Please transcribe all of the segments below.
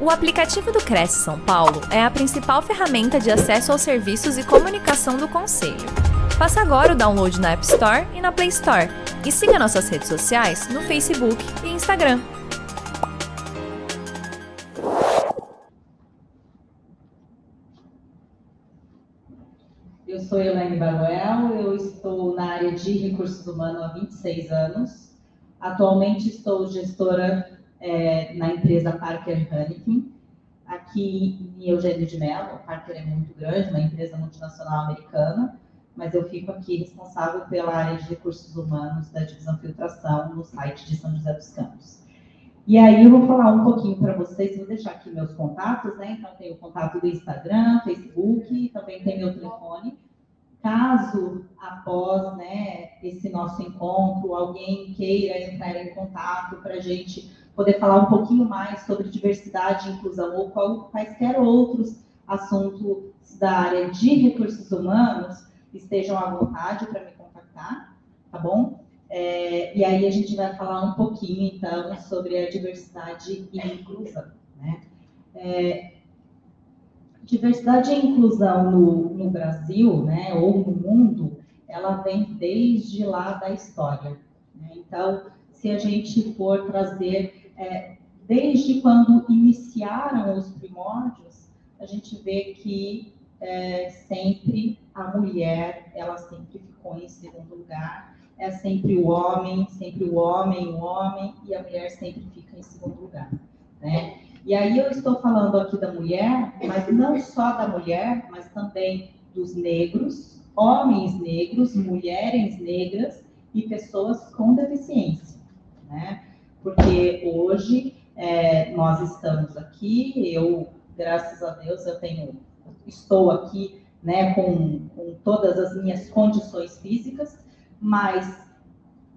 O aplicativo do Cresce São Paulo é a principal ferramenta de acesso aos serviços e comunicação do Conselho. Faça agora o download na App Store e na Play Store. E siga nossas redes sociais no Facebook e Instagram. Eu sou Elaine Baruel, eu estou na área de recursos humanos há 26 anos. Atualmente estou gestora é, na empresa Parker Hannifin, aqui em Eugênio de Mello. Parker é muito grande, uma empresa multinacional americana, mas eu fico aqui responsável pela área de recursos humanos da divisão filtração no site de São José dos Campos. E aí eu vou falar um pouquinho para vocês, vou deixar aqui meus contatos, né? Então tem o contato do Instagram, Facebook, também tem meu telefone. Caso após né, esse nosso encontro alguém queira entrar em contato para a gente poder falar um pouquinho mais sobre diversidade e inclusão ou qual, quaisquer outros assuntos da área de recursos humanos, estejam à vontade para me contactar, tá bom? É, e aí a gente vai falar um pouquinho, então, sobre a diversidade e inclusão, né? É, diversidade e inclusão no, no Brasil, né, ou no mundo, ela vem desde lá da história. Né? Então, se a gente for trazer é, desde quando iniciaram os primórdios, a gente vê que é, sempre a mulher, ela sempre ficou em segundo lugar, é sempre o homem, sempre o homem, o homem, e a mulher sempre fica em segundo lugar, né? E aí eu estou falando aqui da mulher, mas não só da mulher, mas também dos negros, homens negros, mulheres negras e pessoas com deficiência, né? Porque hoje é, nós estamos aqui, eu, graças a Deus, eu tenho, estou aqui né, com, com todas as minhas condições físicas, mas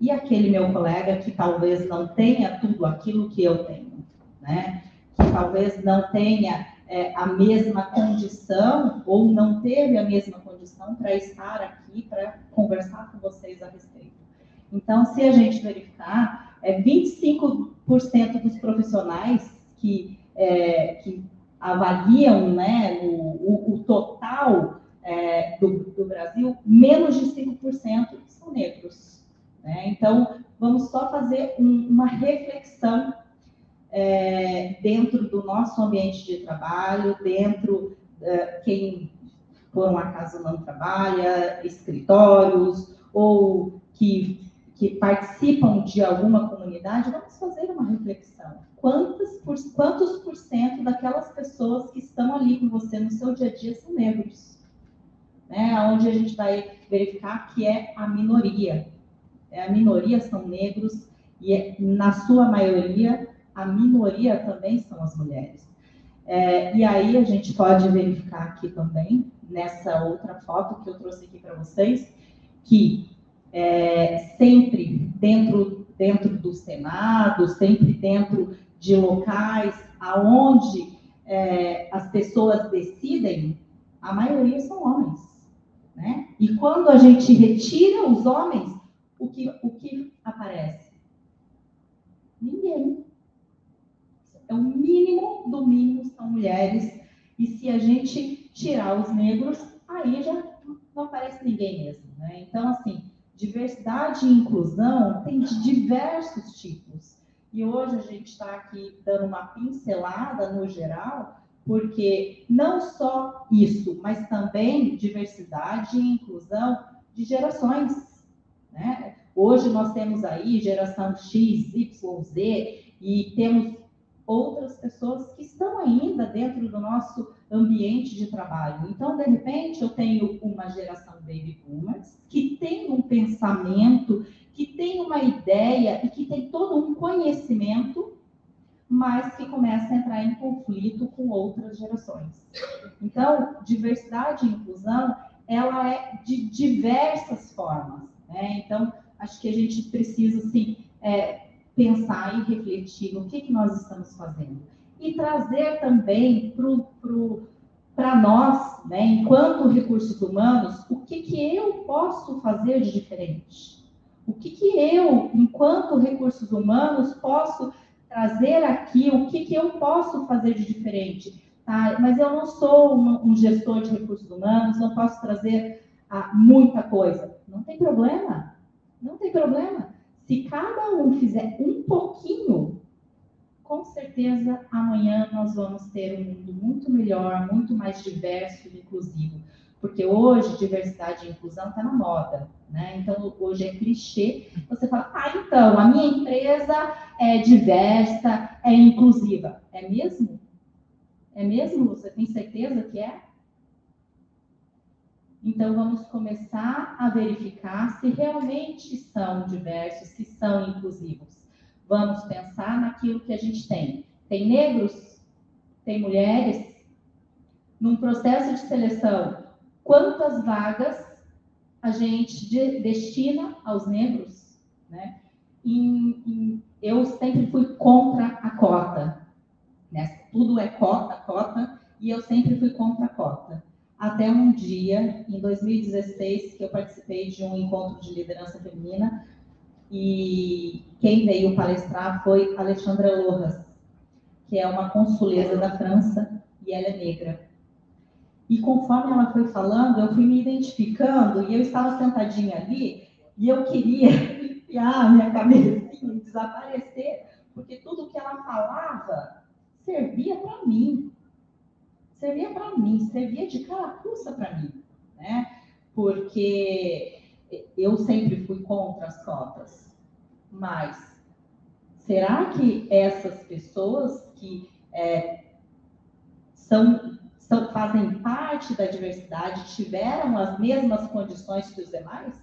e aquele meu colega que talvez não tenha tudo aquilo que eu tenho, né? Que talvez não tenha é, a mesma condição ou não teve a mesma condição para estar aqui para conversar com vocês a respeito. Então, se a gente verificar, é, 25% dos profissionais que, é, que avaliam né, o, o, o total é, do, do, Brasil, menos de 5% são negros. Né? Então, vamos só fazer um, uma reflexão é, dentro do nosso ambiente de trabalho, dentro é, quem por um acaso não trabalha, escritórios, ou que que participam de alguma comunidade, vamos fazer uma reflexão. Quantos por, quantos por cento daquelas pessoas que estão ali com você no seu dia a dia são negros? Né? Onde a gente vai verificar que é a minoria. É, a minoria são negros e, é, na sua maioria, a minoria também são as mulheres. É, e aí a gente pode verificar aqui também, nessa outra foto que eu trouxe aqui para vocês, que é, sempre dentro, dentro do Senado, sempre dentro de locais aonde é, as pessoas decidem, a maioria são homens. Né? E quando a gente retira os homens, o que, o que aparece? Ninguém. É o mínimo do mínimo são mulheres. E se a gente tirar os negros, aí já não aparece ninguém mesmo. Né? Então, assim, Diversidade e inclusão tem de diversos tipos. E hoje a gente está aqui dando uma pincelada no geral, porque não só isso, mas também diversidade e inclusão de gerações. Né? Hoje nós temos aí geração X, Y, Z, e temos outras pessoas que estão ainda dentro do nosso ambiente de trabalho. Então, de repente, eu tenho uma geração baby boomers que tem um pensamento, que tem uma ideia e que tem todo um conhecimento, mas que começa a entrar em conflito com outras gerações. Então, diversidade e inclusão, ela é de diversas formas. Né? Então, acho que a gente precisa, assim, é, pensar e refletir no que, que nós estamos fazendo. E trazer também para nós, né, enquanto recursos humanos, o que, que eu posso fazer de diferente? O que, que eu, enquanto recursos humanos, posso trazer aqui o que, que eu posso fazer de diferente. Tá? Mas eu não sou um, um gestor de recursos humanos, não posso trazer ah, muita coisa. Não tem problema, não tem problema. Se cada um fizer um pouquinho, com certeza amanhã nós vamos ter um mundo muito melhor, muito mais diverso e inclusivo. Porque hoje diversidade e inclusão está na moda, né? Então hoje é clichê. Você fala, ah, então a minha empresa é diversa, é inclusiva. É mesmo? É mesmo? Você tem certeza que é? Então vamos começar a verificar se realmente são diversos, se são inclusivos. Vamos pensar naquilo que a gente tem. Tem negros? Tem mulheres? Num processo de seleção, quantas vagas a gente de, destina aos negros, né? E, e eu sempre fui contra a cota, né? Tudo é cota, cota, e eu sempre fui contra a cota. Até um dia, em 2016, que eu participei de um encontro de liderança feminina, e quem veio palestrar foi Alexandra Lojas, que é uma consuleza da França, e ela é negra. E conforme ela foi falando, eu fui me identificando e eu estava sentadinha ali e eu queria enfiar a minha cabecinha desaparecer, porque tudo que ela falava servia para mim. Servia para mim, servia de carapuça para mim, né? Porque eu sempre fui contra as cotas. Mas será que essas pessoas que é, são são, fazem parte da diversidade tiveram as mesmas condições que os demais?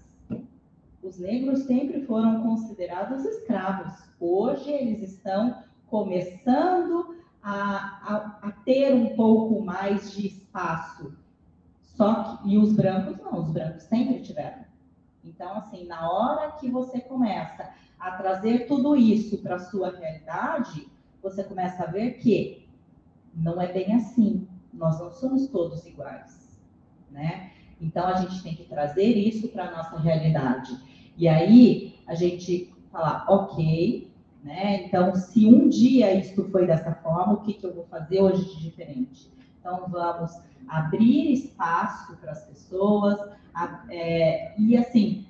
Os negros sempre foram considerados escravos. Hoje eles estão começando a, a, a ter um pouco mais de espaço. Só que, e os brancos não, os brancos sempre tiveram. Então, assim, na hora que você começa a trazer tudo isso para a sua realidade, você começa a ver que não é bem assim nós não somos todos iguais, né? Então a gente tem que trazer isso para a nossa realidade. E aí a gente falar, ok, né? Então, se um dia isso foi dessa forma, o que, que eu vou fazer hoje de diferente? Então, vamos abrir espaço para as pessoas a, é, e, assim,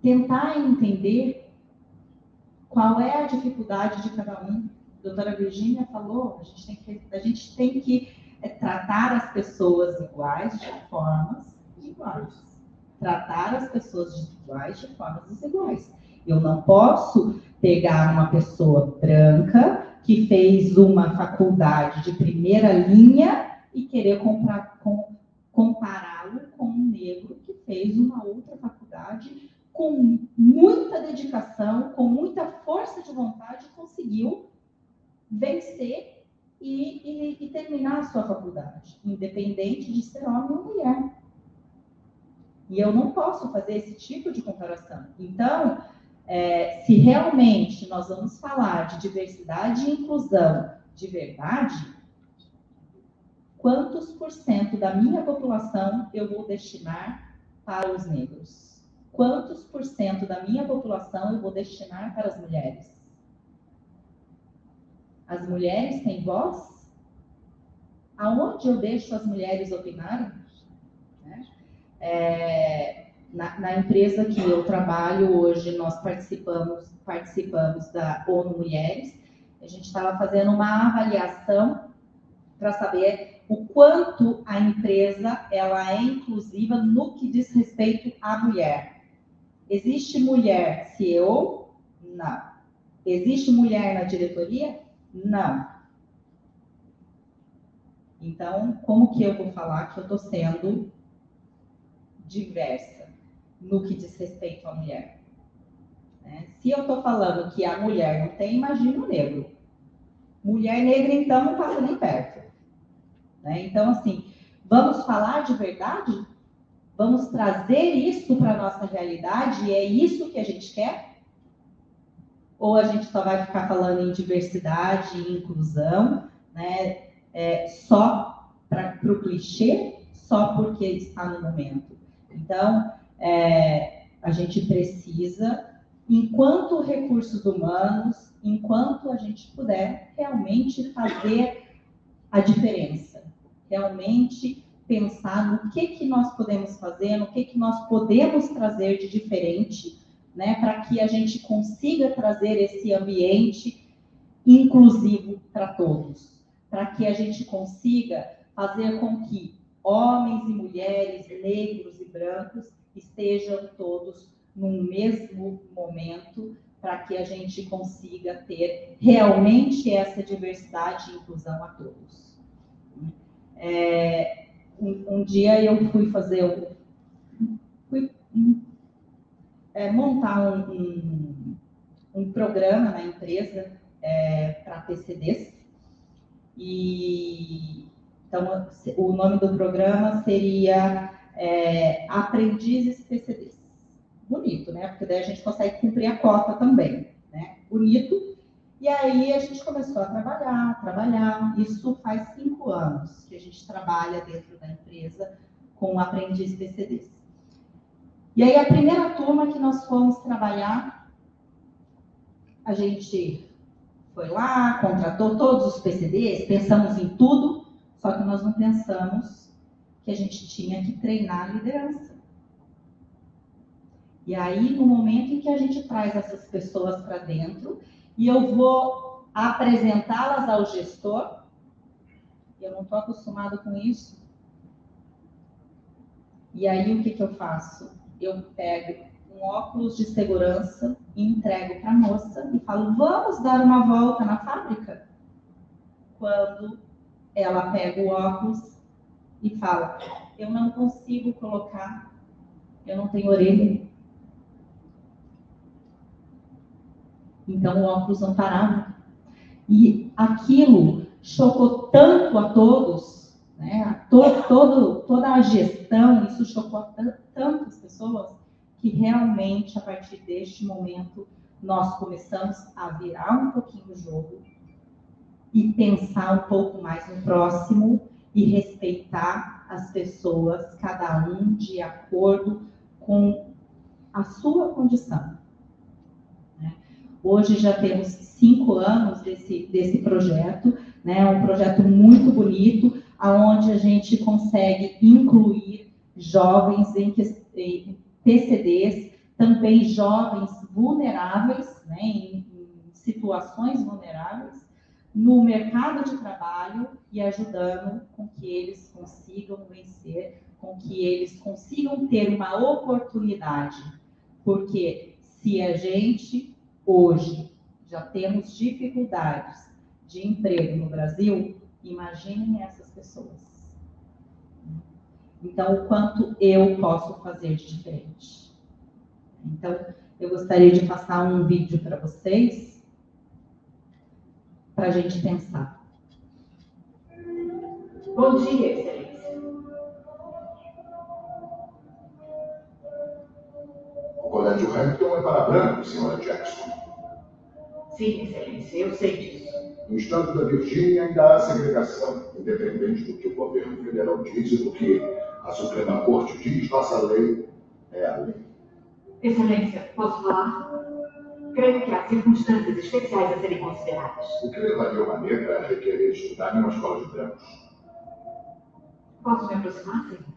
tentar entender qual é a dificuldade de cada um a doutora Virginia falou, a gente tem que, a gente tem que é, tratar as pessoas iguais de formas iguais. Tratar as pessoas iguais de formas desiguais. Eu não posso pegar uma pessoa branca que fez uma faculdade de primeira linha e querer com, compará-lo com um negro que fez uma outra faculdade com muita dedicação, com muita força de vontade, conseguiu vencer e, e, e terminar a sua faculdade, independente de ser homem ou mulher. E eu não posso fazer esse tipo de comparação. Então, é, se realmente nós vamos falar de diversidade e inclusão de verdade, quantos por cento da minha população eu vou destinar para os negros? Quantos por cento da minha população eu vou destinar para as mulheres? As mulheres têm voz? Aonde eu deixo as mulheres opinarem? Né? É, na, na, empresa que eu trabalho hoje, nós participamos, participamos da ONU Mulheres. A gente estava fazendo uma avaliação para saber o quanto a empresa ela é inclusiva no que diz respeito à mulher. Existe mulher CEO? Não. Existe mulher na diretoria? Não. Então, como que eu vou falar que eu estou sendo diversa no que diz respeito à mulher? Né? Se eu estou falando que a mulher não tem, imagina o negro. Mulher negra, então, não passa nem perto. Né? Então, assim, vamos falar de verdade? Vamos trazer isso para a nossa realidade e é isso que a gente quer? ou a gente só vai ficar falando em diversidade e inclusão, né, é, só para o clichê, só porque está no momento. Então, é, a gente precisa enquanto recursos humanos, enquanto a gente puder realmente fazer a diferença, realmente pensar no que, que nós podemos fazer, no que, que nós podemos trazer de diferente, né, para que a gente consiga trazer esse ambiente inclusivo para todos, para que a gente consiga fazer com que homens e mulheres, negros e brancos estejam todos num mesmo momento, para que a gente consiga ter realmente essa diversidade e inclusão a todos. É, um, um, dia eu fui fazer um, fui, é, montar um, um, um, programa na empresa é, para PCDs e então o nome do programa seria é, Aprendizes PCDs bonito, né? Porque daí a gente consegue cumprir a cota também, né? Bonito. E aí a gente começou a trabalhar, trabalhar. Isso faz cinco anos que a gente trabalha dentro da empresa com aprendiz PCDs. E aí a primeira turma que nós fomos trabalhar, a gente foi lá, contratou todos os PCDs, pensamos em tudo, só que nós não pensamos que a gente tinha que treinar a liderança. E aí, no momento em que a gente traz essas pessoas para dentro, e eu vou apresentá-las ao gestor, eu não estou acostumado com isso. E aí, o que, que eu faço? Eu pego um óculos de segurança e entrego para a moça e falo: vamos dar uma volta na fábrica? Quando ela pega o óculos e fala: eu não consigo colocar, eu não tenho orelha. Então o óculos não parava. E aquilo chocou tanto a todos, né? A to, todo, toda a gestão, isso chocou tantas pessoas, que realmente, a partir deste momento, nós começamos a virar um pouquinho o jogo e pensar um pouco mais no próximo e respeitar as pessoas, cada um de acordo com a sua condição. Hoje já temos cinco anos desse, desse projeto, né? um projeto muito bonito, aonde a gente consegue incluir jovens em, em PCDs, também jovens vulneráveis, né? em, em situações vulneráveis, no mercado de trabalho e ajudando com que eles consigam vencer, com que eles consigam ter uma oportunidade. Porque se a gente hoje já temos dificuldades de emprego no Brasil, imaginem essas pessoas. Então, o quanto eu posso fazer de diferente. Então, eu gostaria de passar um vídeo para vocês, para a gente pensar. Bom dia, Excelência. O colégio Hampton é para brancos, senhora Jackson. Sim, Excelência, eu sei disso. No estado da Virgínia ainda há segregação, independente do que o governo federal diz e do que a Suprema Corte diz, nossa lei é a lei. Excelência, posso falar? Creio que há circunstâncias especiais a serem consideradas. O que levaria uma negra a requerer estudar em uma escola de brancos? Posso me aproximar, senhor?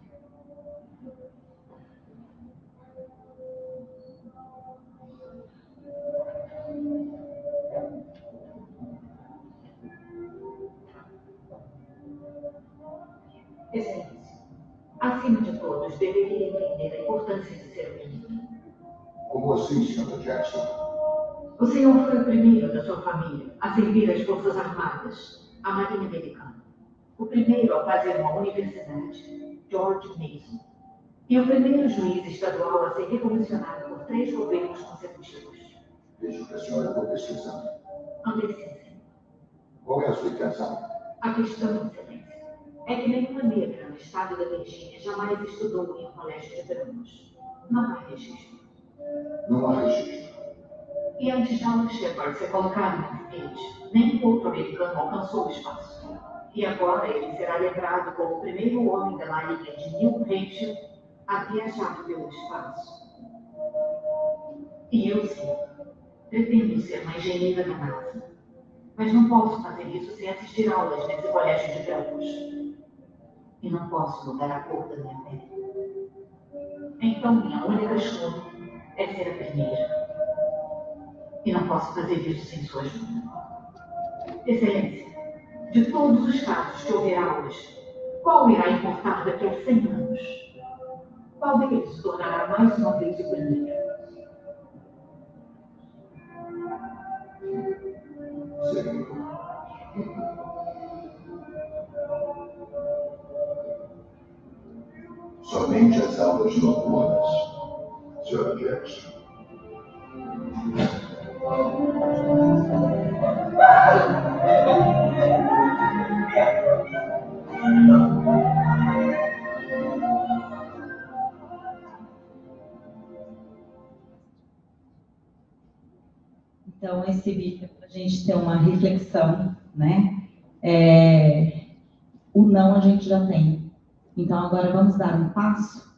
Excelência, acima de todos, deveria entender a importância de ser menino. Como assim, Sr. Jackson? O senhor foi o primeiro da sua família a servir as Forças Armadas, a Marinha Americana. O primeiro a fazer uma universidade, George Mason. E o primeiro juiz estadual a ser revolucionado por três governos consecutivos. Vejo que a senhora está pesquisando. Antecedem. Qual é a sua intenção? A questão, Excelência, é que nenhuma negra no estado da Virgínia jamais estudou em um colégio de brancos. Não há registro. Não há registro. E antes de Alan Shepard ser colocado no foguete, nenhum outro americano alcançou o espaço. E agora ele será lembrado como o primeiro homem da marinha de New Hampshire a viajar pelo espaço. E eu sim, pretendo ser uma engenheira da NASA. Mas não posso fazer isso sem assistir aulas nesse colégio de Belfos. E não posso mudar a cor da minha pele. Então, minha única chance é ser a primeira. E não posso fazer isso sem sua ajuda. Excelência, de todos os casos que houverá hoje, qual irá importar daqui a 100 anos? Qual deles se tornará mais uma vez o primeiro? Somente as aulas noturnas, senhora Jackson. Então, esse vídeo é para a gente ter uma reflexão, né? É, o não a gente já tem. Então, agora vamos dar um passo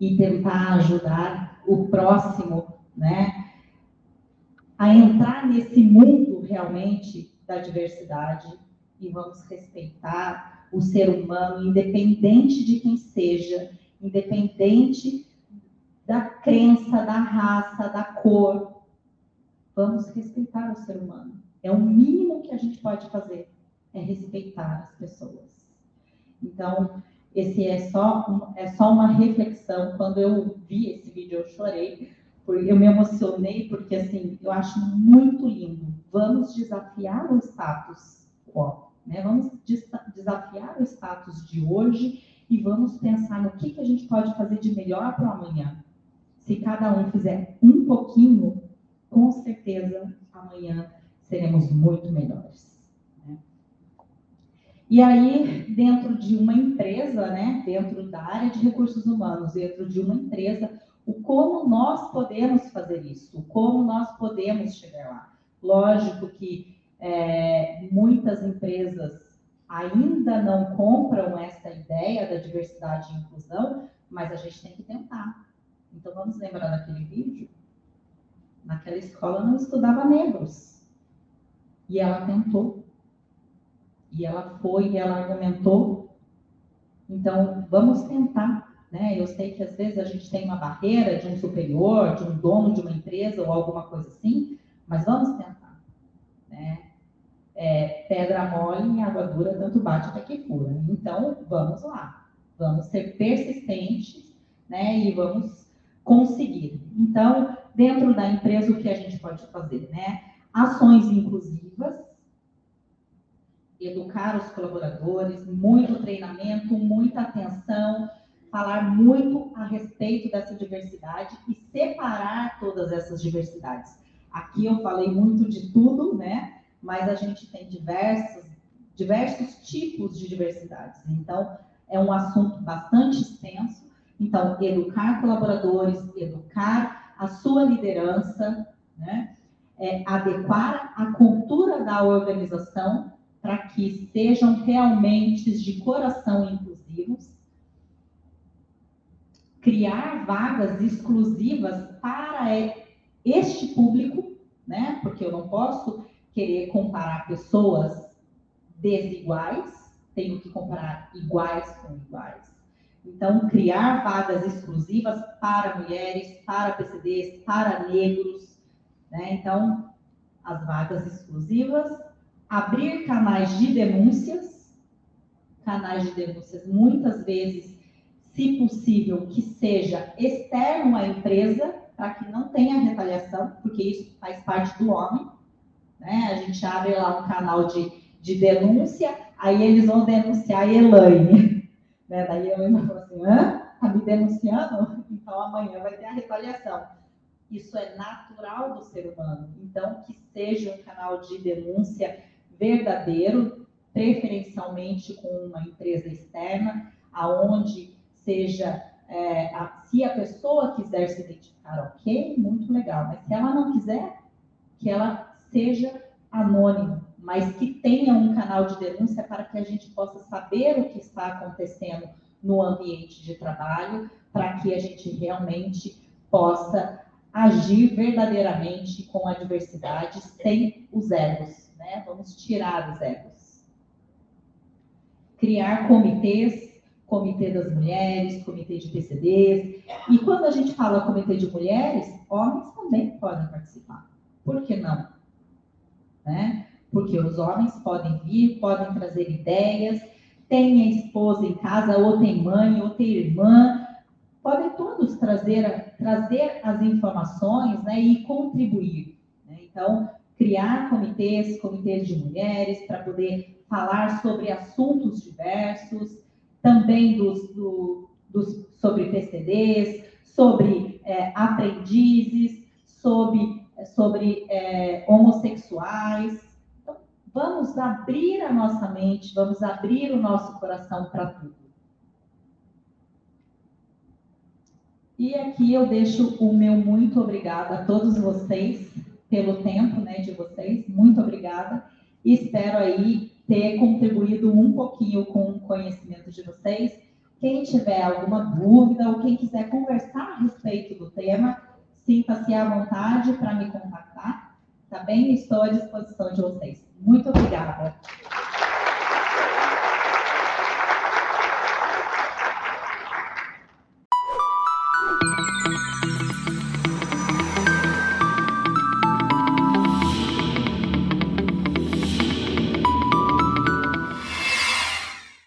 e tentar ajudar o próximo, né? A entrar nesse mundo realmente da diversidade e vamos respeitar o ser humano, independente de quem seja, independente da crença, da raça, da cor, Vamos respeitar o ser humano. É o mínimo que a gente pode fazer, é respeitar as pessoas. Então, esse é só, é só uma reflexão. Quando eu vi esse vídeo, eu chorei, eu me emocionei, porque assim, eu acho muito lindo. Vamos desafiar o status quo, né? Vamos desafiar o status de hoje e vamos pensar no que, que a gente pode fazer de melhor para amanhã. Se cada um fizer um pouquinho, com certeza amanhã seremos muito melhores. Né? E aí, dentro de uma empresa, né, dentro da área de recursos humanos, dentro de uma empresa, o como nós podemos fazer isso, como nós podemos chegar lá. Lógico que é, muitas empresas ainda não compram essa ideia da diversidade e inclusão, mas a gente tem que tentar. Então, vamos lembrar daquele vídeo? naquela escola não estudava negros. E ela tentou. E ela foi, e ela argumentou. Então, vamos tentar. Né? Eu sei que às vezes a gente tem uma barreira de um superior, de um dono de uma empresa ou alguma coisa assim, mas vamos tentar. Né? É, pedra mole e água dura tanto bate até que fura. Então, vamos lá. Vamos ser persistentes né? e vamos conseguir. Então, dentro da empresa, o que a gente pode fazer, né? Ações inclusivas, educar os colaboradores, muito treinamento, muita atenção, falar muito a respeito dessa diversidade e separar todas essas diversidades. Aqui eu falei muito de tudo, né? Mas a gente tem diversos, diversos tipos de diversidades. Então, é um assunto bastante extenso. Então, educar colaboradores, educar a sua liderança, né? É, adequar a cultura da organização para que sejam realmente de coração inclusivos, criar vagas exclusivas para este público, né? Porque eu não posso querer comparar pessoas desiguais, tenho que comparar iguais com iguais. Então, criar vagas exclusivas para mulheres, para PCDs, para negros. Né? Então, as vagas exclusivas, abrir canais de denúncias, canais de denúncias muitas vezes, se possível, que seja externo à empresa, para que não tenha retaliação, porque isso faz parte do homem. Né? A gente abre lá um canal de, de denúncia, aí eles vão denunciar a Elaine. Né? Daí eu ainda falo assim, hã? Tá me denunciando? Então amanhã vai ter a retaliação. Isso é natural do ser humano. Então, que seja um canal de denúncia verdadeiro, preferencialmente com uma empresa externa, aonde seja, é, a, se a pessoa quiser se identificar, ok, muito legal. Mas se ela não quiser, que ela seja anônima, mas que tenha um canal de denúncia para que a gente possa saber o que está acontecendo no ambiente de trabalho, para que a gente realmente possa agir verdadeiramente com a diversidade sem os egos, né? Vamos tirar os egos. Criar comitês, comitê das mulheres, comitê de PCDs. E quando a gente fala comitê de mulheres, homens também podem participar. Por que não? Né? Porque os homens podem vir, podem trazer ideias, tem esposa em casa, ou tem mãe, ou tem irmã, podem todos trazer, trazer as informações né, e contribuir. Né? Então, criar comitês, comitês de mulheres, para poder falar sobre assuntos diversos, também dos, do, dos, sobre PCDs, sobre é, aprendizes, sobre, sobre é, homossexuais. Então, vamos abrir a nossa mente, vamos abrir o nosso coração para tudo. E aqui eu deixo o meu muito obrigada a todos vocês pelo tempo né, de vocês. Muito obrigada. E espero aí ter contribuído um pouquinho com o conhecimento de vocês. Quem tiver alguma dúvida ou quem quiser conversar a respeito do tema, sinta-se à vontade para me contactar, tá bem? Estou à disposição de vocês. Muito obrigada.